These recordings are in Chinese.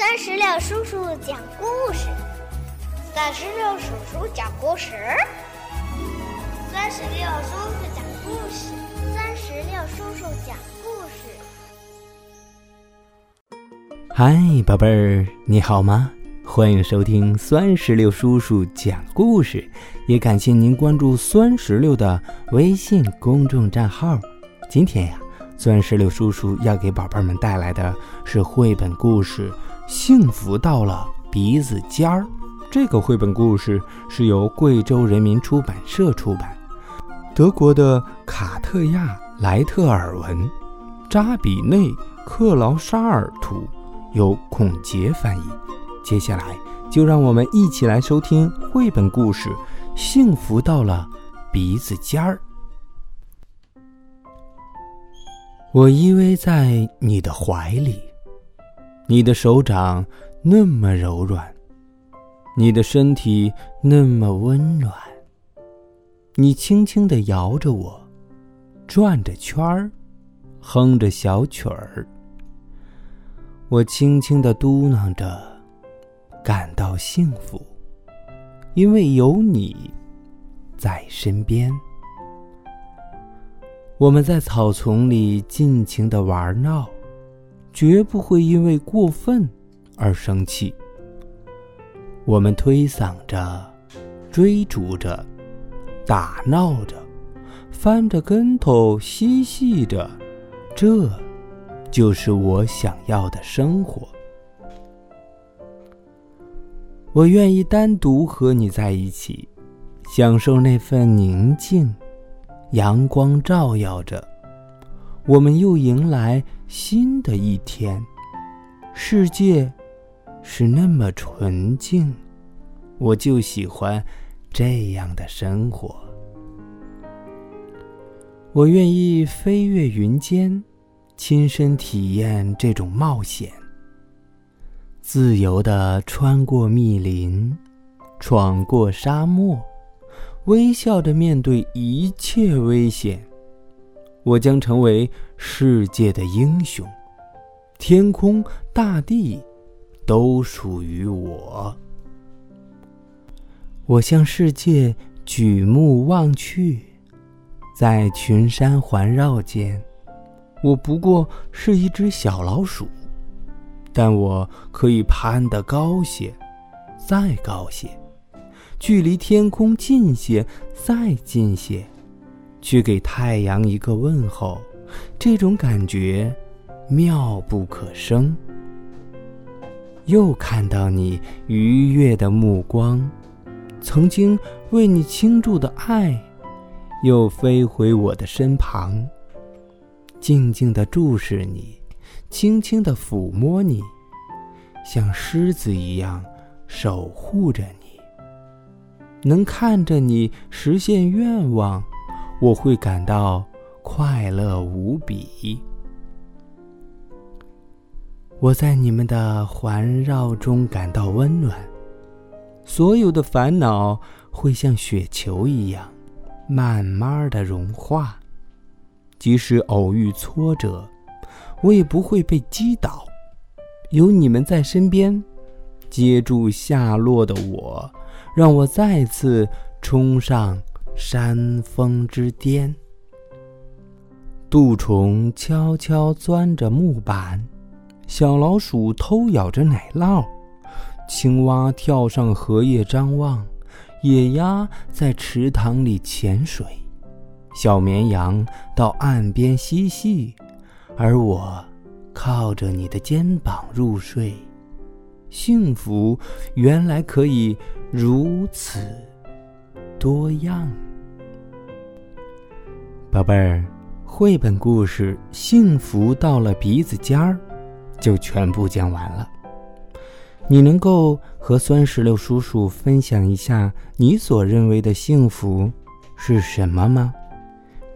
三十六叔叔讲故事，三十六叔叔讲故事，三十六叔叔讲故事，三十六叔叔讲故事。嗨，宝贝儿，你好吗？欢迎收听酸石榴叔叔讲故事，也感谢您关注酸石榴的微信公众账号。今天呀，酸石榴叔叔要给宝贝们带来的是绘本故事《幸福到了鼻子尖儿》。这个绘本故事是由贵州人民出版社出版，德国的卡特亚莱特尔文，扎比内克劳沙尔图，由孔杰翻译。接下来，就让我们一起来收听绘本故事《幸福到了鼻子尖儿》。我依偎在你的怀里，你的手掌那么柔软，你的身体那么温暖。你轻轻地摇着我，转着圈儿，哼着小曲儿。我轻轻地嘟囔着。感到幸福，因为有你在身边。我们在草丛里尽情的玩闹，绝不会因为过分而生气。我们推搡着，追逐着，打闹着，翻着跟头嬉戏着，这就是我想要的生活。我愿意单独和你在一起，享受那份宁静。阳光照耀着，我们又迎来新的一天。世界是那么纯净，我就喜欢这样的生活。我愿意飞越云间，亲身体验这种冒险。自由地穿过密林，闯过沙漠，微笑着面对一切危险。我将成为世界的英雄，天空、大地都属于我。我向世界举目望去，在群山环绕间，我不过是一只小老鼠。但我可以攀得高些，再高些，距离天空近些，再近些，去给太阳一个问候。这种感觉妙不可生。又看到你愉悦的目光，曾经为你倾注的爱，又飞回我的身旁，静静地注视你。轻轻地抚摸你，像狮子一样守护着你。能看着你实现愿望，我会感到快乐无比。我在你们的环绕中感到温暖，所有的烦恼会像雪球一样，慢慢的融化。即使偶遇挫折。我也不会被击倒，有你们在身边，接住下落的我，让我再次冲上山峰之巅。杜虫悄悄钻着木板，小老鼠偷咬着奶酪，青蛙跳上荷叶张望，野鸭在池塘里潜水，小绵羊到岸边嬉戏。而我靠着你的肩膀入睡，幸福原来可以如此多样。宝贝儿，绘本故事《幸福到了鼻子尖儿》就全部讲完了。你能够和酸石榴叔叔分享一下你所认为的幸福是什么吗？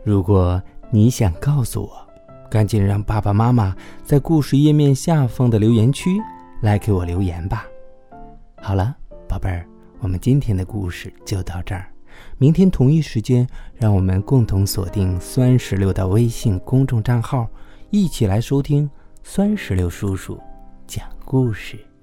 如果你想告诉我。赶紧让爸爸妈妈在故事页面下方的留言区来给我留言吧。好了，宝贝儿，我们今天的故事就到这儿。明天同一时间，让我们共同锁定酸石榴的微信公众账号，一起来收听酸石榴叔叔讲故事。